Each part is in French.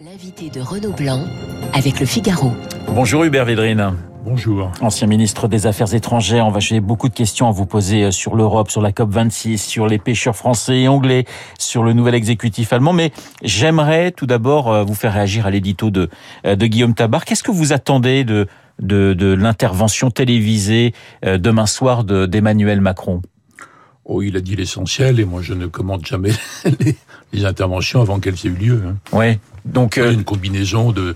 L'invité de Renaud Blanc avec le Figaro. Bonjour Hubert Védrine. Bonjour. Ancien ministre des Affaires étrangères, on va j'ai beaucoup de questions à vous poser euh, sur l'Europe, sur la COP 26, sur les pêcheurs français et anglais, sur le nouvel exécutif allemand. Mais j'aimerais tout d'abord euh, vous faire réagir à l'édito de, euh, de Guillaume Tabar. Qu'est-ce que vous attendez de, de, de l'intervention télévisée demain soir d'Emmanuel Macron? Oh, il a dit l'essentiel et moi je ne commente jamais les, les interventions avant qu'elles aient eu lieu. Hein. Ouais. Donc euh... une combinaison de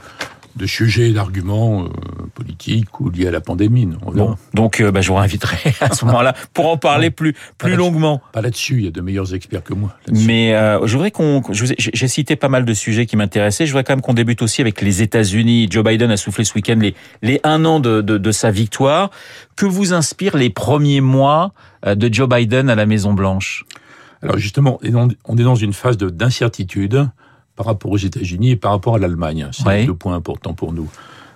de sujets et d'arguments euh, politiques ou liés à la pandémie. Bon, donc euh, bah, je vous inviterai à ce moment-là pour en parler non, plus plus longuement. Pas là-dessus, il y a de meilleurs experts que moi. Mais euh, je voudrais qu'on, j'ai cité pas mal de sujets qui m'intéressaient. Je voudrais quand même qu'on débute aussi avec les États-Unis. Joe Biden a soufflé ce week-end les les un an de, de, de sa victoire. Que vous inspirent les premiers mois de Joe Biden à la Maison Blanche Alors justement, on est dans une phase d'incertitude par rapport aux États-Unis et par rapport à l'Allemagne. C'est oui. deux points importants pour nous.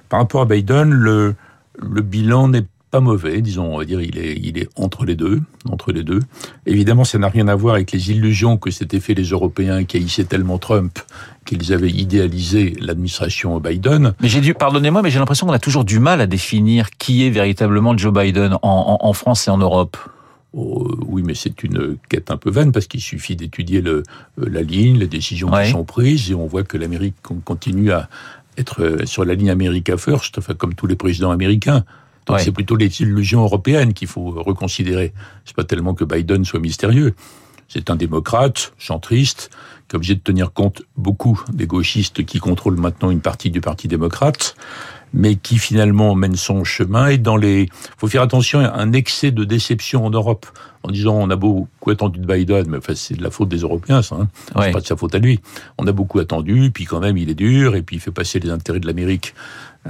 Par rapport à Biden, le, le bilan n'est pas mauvais, disons, on va dire, il est, il est entre les deux, entre les deux. Évidemment, ça n'a rien à voir avec les illusions que s'étaient fait les Européens qui haïssaient tellement Trump qu'ils avaient idéalisé l'administration Biden. Mais j'ai dû, pardonnez-moi, mais j'ai l'impression qu'on a toujours du mal à définir qui est véritablement Joe Biden en, en, en France et en Europe. Oh, oui, mais c'est une quête un peu vaine parce qu'il suffit d'étudier le, la ligne, les décisions ouais. qui sont prises et on voit que l'Amérique continue à être sur la ligne America First, enfin comme tous les présidents américains. Donc ouais. c'est plutôt les illusions européennes qu'il faut reconsidérer. C'est pas tellement que Biden soit mystérieux. C'est un démocrate, centriste, qui est obligé de tenir compte beaucoup des gauchistes qui contrôlent maintenant une partie du Parti démocrate mais qui finalement mène son chemin. Et dans les, faut faire attention à un excès de déception en Europe, en disant on a beaucoup attendu de Biden, mais enfin c'est de la faute des Européens, ça. Hein. C'est pas de sa faute à lui. On a beaucoup attendu, puis quand même il est dur, et puis il fait passer les intérêts de l'Amérique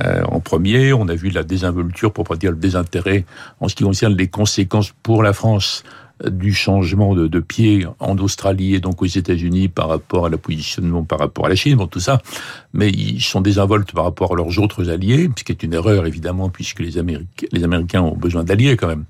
euh, en premier. On a vu la désinvolture, pour pas dire le désintérêt, en ce qui concerne les conséquences pour la France du changement de, de, pied en Australie et donc aux États-Unis par rapport à la positionnement par rapport à la Chine, bon tout ça, mais ils sont désinvoltes par rapport à leurs autres alliés, ce qui est une erreur évidemment puisque les, Américains, les Américains ont besoin d'alliés quand même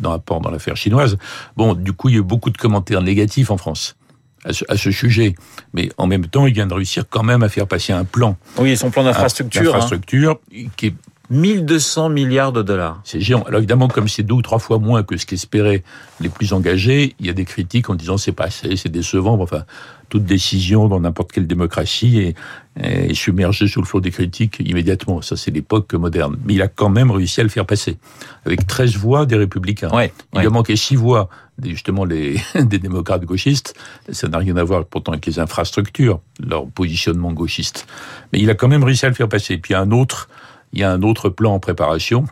dans rapport dans l'affaire chinoise. Bon, du coup, il y a eu beaucoup de commentaires négatifs en France. À ce, à ce, sujet. Mais en même temps, il vient de réussir quand même à faire passer un plan. Oui, son plan d'infrastructure. Infrastructure hein. qui est 1200 milliards de dollars. C'est géant. Alors évidemment, comme c'est deux ou trois fois moins que ce qu'espéraient les plus engagés, il y a des critiques en disant c'est pas assez, c'est décevant. Enfin, toute décision dans n'importe quelle démocratie est, est, submergée sous le flot des critiques immédiatement. Ça, c'est l'époque moderne. Mais il a quand même réussi à le faire passer. Avec 13 voix des républicains. Ouais, il ouais. a manqué 6 voix, justement, les, des démocrates gauchistes. Ça n'a rien à voir pourtant avec les infrastructures, leur positionnement gauchiste. Mais il a quand même réussi à le faire passer. Puis un autre, il y a un autre plan en préparation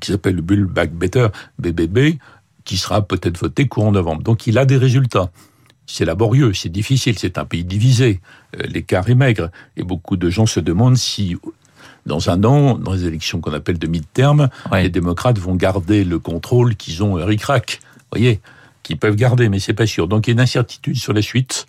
qui s'appelle le Build Back Better, BBB, qui sera peut-être voté courant novembre. Donc il a des résultats. C'est laborieux, c'est difficile, c'est un pays divisé, euh, l'écart est maigre, et beaucoup de gens se demandent si, dans un an, dans les élections qu'on appelle de mid-term, ouais. les démocrates vont garder le contrôle qu'ils ont ric-rac, voyez, qu'ils peuvent garder, mais c'est pas sûr. Donc il y a une incertitude sur la suite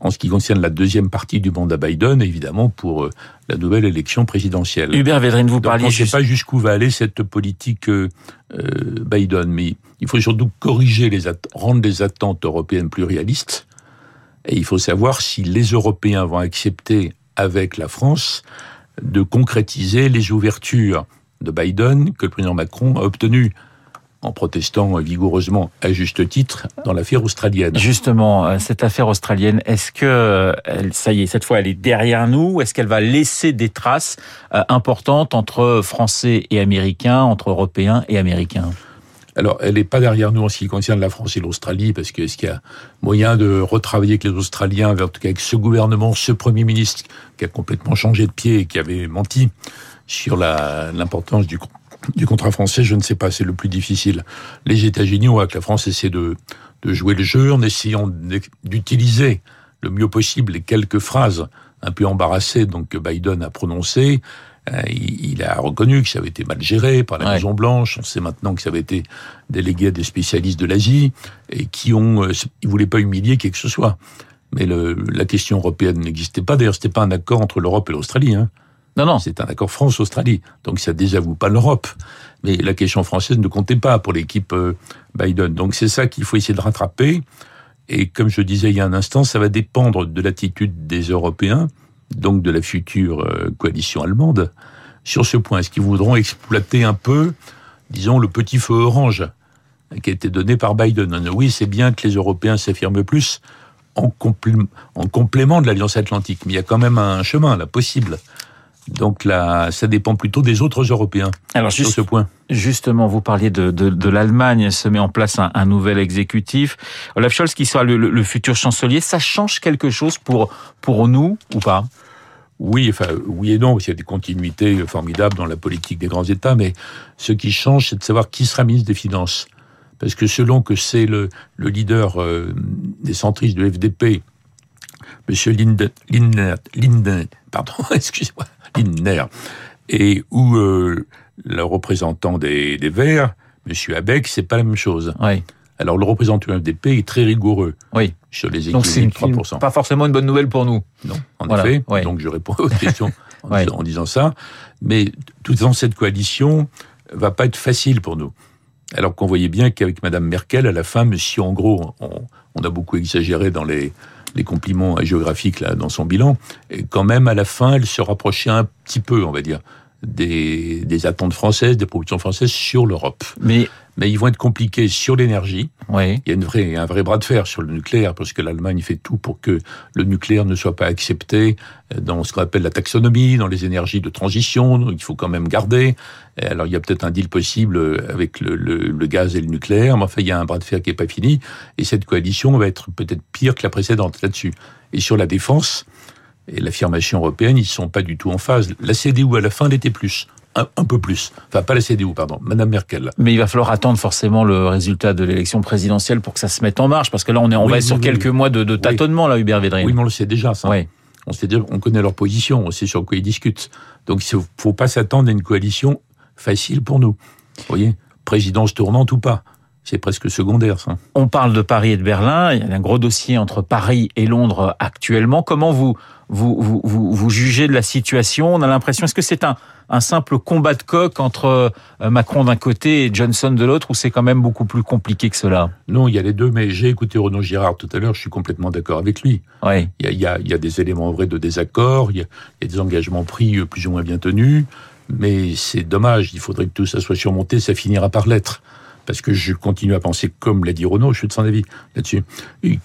en ce qui concerne la deuxième partie du mandat Biden, évidemment pour euh, la nouvelle élection présidentielle. Hubert Védrine, vous parliez... Donc, on ne sait pas jusqu'où va aller cette politique euh, Biden, mais il faut surtout corriger les rendre les attentes européennes plus réalistes, et il faut savoir si les Européens vont accepter avec la France de concrétiser les ouvertures de Biden que le président Macron a obtenues en protestant vigoureusement, à juste titre, dans l'affaire australienne. Justement, cette affaire australienne, est-ce que, ça y est, cette fois, elle est derrière nous Est-ce qu'elle va laisser des traces importantes entre Français et Américains, entre Européens et Américains? Alors, elle n'est pas derrière nous en ce qui concerne la France et l'Australie, parce que est-ce qu'il y a moyen de retravailler avec les Australiens, en tout cas avec ce gouvernement, ce Premier ministre qui a complètement changé de pied et qui avait menti sur l'importance du du contrat français, je ne sais pas, c'est le plus difficile. Les États-Unis, on voit que la France essaie de, de jouer le jeu en essayant d'utiliser le mieux possible les quelques phrases un peu embarrassées donc que Biden a prononcées. Euh, il, a reconnu que ça avait été mal géré par la ouais. Maison Blanche. On sait maintenant que ça avait été délégué à des spécialistes de l'Asie et qui ont, euh, ils voulaient pas humilier qui que ce soit. Mais le, la question européenne n'existait pas. D'ailleurs, c'était pas un accord entre l'Europe et l'Australie. Hein. Non, non. C'est un accord France-Australie. Donc ça désavoue pas l'Europe. Mais la question française ne comptait pas pour l'équipe euh, Biden. Donc c'est ça qu'il faut essayer de rattraper. Et comme je disais il y a un instant, ça va dépendre de l'attitude des Européens donc de la future euh, coalition allemande, sur ce point. Est-ce qu'ils voudront exploiter un peu, disons, le petit feu orange qui a été donné par Biden? Oui, c'est bien que les Européens s'affirment plus en, en complément de l'Alliance Atlantique, mais il y a quand même un chemin là possible. Donc là, ça dépend plutôt des autres Européens Alors, sur ce point. Justement, vous parliez de, de, de l'Allemagne, se met en place un, un, nouvel exécutif. Olaf Scholz qui sera le, le, futur chancelier, ça change quelque chose pour, pour nous ou pas? Oui, enfin, oui et non, il y a des continuités formidables dans la politique des grands États, mais ce qui change, c'est de savoir qui sera ministre des Finances. Parce que selon que c'est le, le leader euh, des centristes de l'FDP, M. Linden, Linden, Linden pardon, excusez-moi, Et où euh, le représentant des, des Verts, M. Abeck, c'est pas la même chose. Oui. Alors le représentant du FDP est très rigoureux oui. sur les équilibres Donc c'est pas forcément une bonne nouvelle pour nous. Non, en effet. Donc je réponds à votre question en, disant, en, disant, ça. Mais tout dans cette coalition va pas être facile pour nous. Alors qu'on voyait bien qu'avec Madame Merkel, à la fin, monsieur, en gros, on, on a beaucoup exagéré dans les, les compliments géographiques là dans son bilan, quand même à la fin, elle se rapprochait un petit peu, on va dire, des, des attentes françaises, des productions françaises sur l'Europe. Mais mais ils vont être compliqués sur l'énergie. Oui. Il y a une vraie, un vrai bras de fer sur le nucléaire, parce que l'Allemagne fait tout pour que le nucléaire ne soit pas accepté dans ce qu'on appelle la taxonomie, dans les énergies de transition, donc il faut quand même garder. Alors il y a peut-être un deal possible avec le, le, le, gaz et le nucléaire, mais enfin il y a un bras de fer qui est pas fini, et cette coalition va être peut-être pire que la précédente là-dessus. Et sur la défense, et l'affirmation européenne, ils sont pas du tout en phase. La CDU à la fin l'était plus un, peu plus. Enfin, pas la CDU, pardon, Madame Merkel. Mais il va falloir attendre forcément le résultat de l'élection présidentielle pour que ça se mette en marche, parce que là, on est, on va être sur quelques mois de, de tâtonnement, là, Hubert Védrine. Oui, mais on le sait déjà, ça. Oui. On sait déjà, on connaît leur position, on sait sur quoi ils discutent. Donc, il faut pas s'attendre à une coalition facile pour nous. Vous voyez, présidence tournante ou pas c'est presque secondaire, ça. On parle de Paris et de Berlin. Il y a un gros dossier entre Paris et Londres actuellement. Comment vous, vous, vous, vous, vous jugez de la situation? On a l'impression, est-ce que c'est un, un simple combat de coq entre euh, Macron d'un côté et Johnson de l'autre, ou c'est quand même beaucoup plus compliqué que cela? Non, il y a les deux, mais j'ai écouté Renaud Girard tout à l'heure, je suis complètement d'accord avec lui. Oui. Il, y a, il, y a, il y a des éléments vrais de désaccord, il y, a, il y a des engagements pris euh, plus ou moins bien tenus, mais c'est dommage, il faudrait que tout ça soit surmonté, ça finira par l'être parce que je continue à penser, comme l'a dit Renaud, je suis de son avis là-dessus,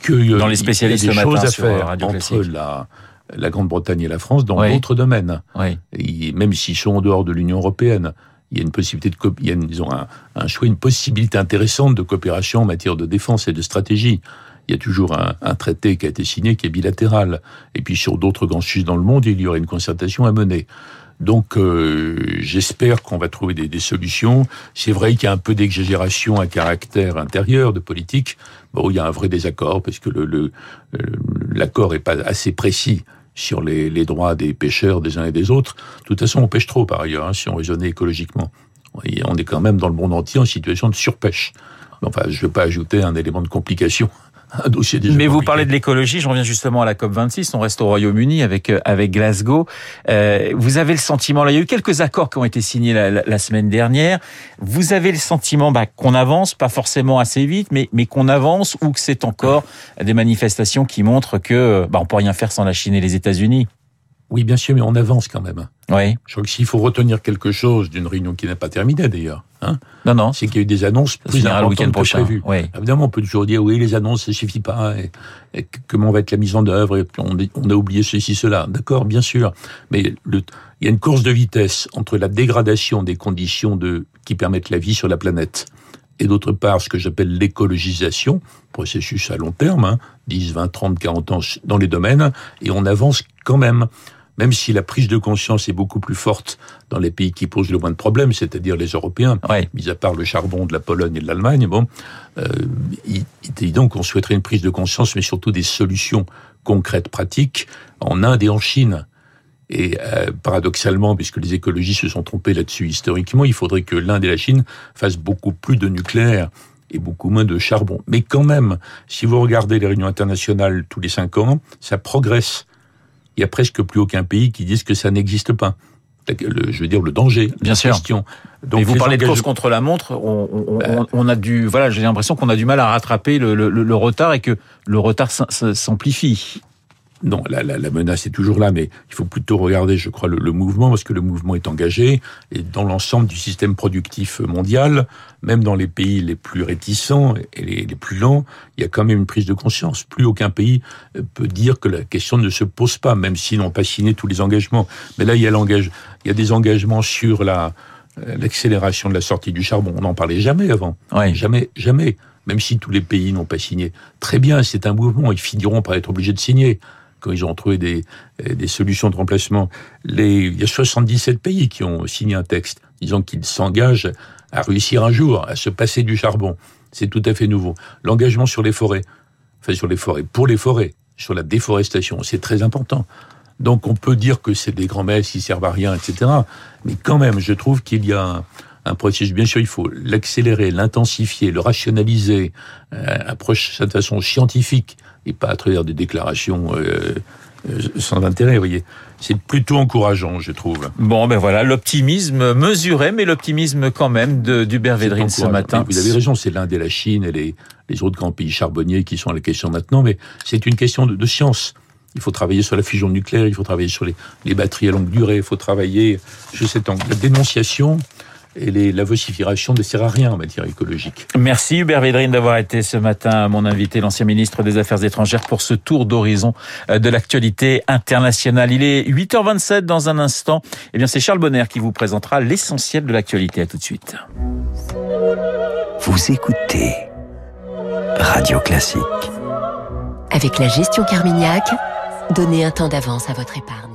que euh, dans les spécialistes il y a des choses à faire Radio entre la, la Grande-Bretagne et la France dans Oui. d'autres domaines. Oui. Et même s'ils sont en dehors de l'Union européenne, il y a une possibilité de il y a une, disons un, un choix, une possibilité intéressante de coopération en matière de défense et de stratégie. Il y a toujours un, un traité qui a été signé qui est bilatéral. Et puis sur d'autres grands sujets dans le monde, il y aura une concertation à mener. Donc euh, j'espère qu'on va trouver des, des solutions. C'est vrai qu'il y a un peu d'exagération à caractère intérieur de politique. Bon, il y a un vrai désaccord parce que euh, l'accord est pas assez précis sur les, les droits des pêcheurs des uns et des autres. De toute façon, on pêche trop par ailleurs, hein, si on raisonnait écologiquement. On est quand même dans le monde entier en situation de surpêche. Enfin, je ne veux pas ajouter un élément de complication un dossier déjà Mais vous parlez de l'écologie, je reviens justement à la COP26, on reste au Royaume-Uni avec, euh, avec Glasgow. Euh, vous avez le sentiment, là il y a eu quelques accords qui ont été signés la, la, la semaine dernière, vous avez le sentiment bah, qu'on avance, pas forcément assez vite, mais, mais qu'on avance ou que c'est encore des manifestations qui montrent que bah, on peut rien faire sans la Chine et les États-Unis? Oui, bien sûr, mais on avance quand même. Oui. Je crois que s'il faut retenir quelque chose d'une réunion qui n'a pas terminé d'ailleurs, hein, Non, non, c'est qu'il y a eu des annonces plus le importantes que prévues. Oui. Évidemment, on peut toujours dire oui, les annonces, ça suffit pas. Et, et comment va être la mise en œuvre et on, on a oublié ceci, cela. D'accord, bien sûr. Mais le, il y a une course de vitesse entre la dégradation des conditions de, qui permettent la vie sur la planète et d'autre part ce que j'appelle l'écologisation, processus à long terme, hein, 10, 20, 30, 40 ans dans les domaines, et on avance quand même. Même si la prise de conscience est beaucoup plus forte dans les pays qui posent le moins de problèmes, c'est-à-dire les Européens, mis à part le charbon de la Pologne et de l'Allemagne, bon, euh, il, il est évident qu'on souhaiterait une prise de conscience, mais surtout des solutions concrètes, pratiques, en Inde et en Chine. Et euh, paradoxalement, puisque les écologistes se sont trompés là-dessus historiquement, il faudrait que l'Inde et la Chine fassent beaucoup plus de nucléaire et beaucoup moins de charbon. Mais quand même, si vous regardez les réunions internationales tous les cinq ans, ça progresse. Il y a presque plus aucun pays qui dise que ça n'existe pas. Le- je veux dire le danger, Bien la sûr. question. Donc les vous parlez de course contre la montre, on, on, Ben. on- on a du, voilà, j'ai l'impression qu'on a du mal à rattraper le, le- le retard et que le retard s'am- s'amplifie. Non, la, la, menace est toujours là, mais il faut plutôt regarder, je crois, le, mouvement, parce que le mouvement est engagé, et dans l'ensemble du système productif mondial, même dans les pays les plus réticents et les, les, plus lents, il y a quand même une prise de conscience. Plus aucun pays peut dire que la question ne se pose pas, même s'ils n'ont pas signé tous les engagements. Mais là, il y a, il y a des engagements sur la l'accélération de la sortie du charbon. On n'en parlait jamais avant. Jamais, jamais même si tous les pays n'ont pas signé. Très bien, c'est un mouvement, ils finiront par être obligés de signer quand ils ont trouvé des, des solutions de remplacement. Il y a 77 pays qui ont signé un texte disant qu'ils s'engagent à réussir un jour à se passer du charbon. C'est tout à fait nouveau. L'engagement sur les forêts, enfin sur les forêts, pour les forêts, sur la déforestation, c'est très important. Donc on peut dire que c'est des grands messes qui servent à rien, etc. Mais quand même, je trouve qu'il y a un processus. Bien sûr, il faut l'accélérer, l'intensifier, le rationaliser, euh, de façon scientifique et pas à travers des déclarations euh, euh, sans intérêt, vous voyez. C'est plutôt encourageant, je trouve. Bon, ben voilà, l'optimisme mesuré, mais l'optimisme quand même d'Hubert Védrine ce matin. vous avez raison, c'est l'Inde et la Chine et les, les autres grands pays charbonniers qui sont à la question maintenant, mais c'est une question de, de science. Il faut travailler sur la fusion nucléaire, il faut travailler sur les, les batteries à longue durée, il faut travailler sur cette la dénonciation et les, la vocifération ne sert à rien en matière écologique. Merci Hubert Védrine d'avoir été ce matin mon invité, l'ancien ministre des Affaires étrangères, pour ce tour d'horizon euh, de l'actualité internationale. Il est 8h27 dans un instant. Eh bien, c'est Charles Bonner qui vous présentera l'essentiel de l'actualité. À tout de suite. Vous écoutez Radio Classique. Avec la gestion Carmignac, donnez un temps d'avance à votre épargne.